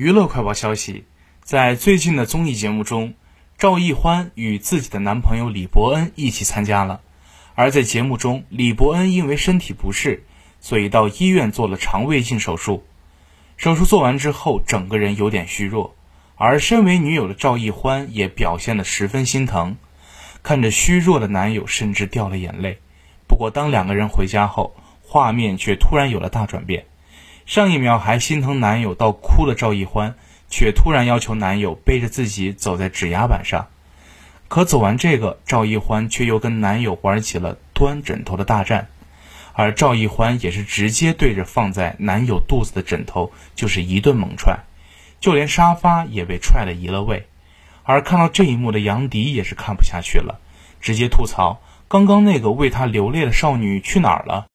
娱乐快报消息，在最近的综艺节目中，赵奕欢与自己的男朋友李伯恩一起参加了。而在节目中，李伯恩因为身体不适，所以到医院做了肠胃镜手术。手术做完之后，整个人有点虚弱，而身为女友的赵奕欢也表现得十分心疼，看着虚弱的男友，甚至掉了眼泪。不过，当两个人回家后，画面却突然有了大转变。上一秒还心疼男友到哭的赵奕欢，却突然要求男友背着自己走在指压板上。可走完这个，赵奕欢却又跟男友玩起了端枕头的大战，而赵奕欢也是直接对着放在男友肚子的枕头就是一顿猛踹，就连沙发也被踹得移了位。而看到这一幕的杨迪也是看不下去了，直接吐槽：刚刚那个为他流泪的少女去哪儿了？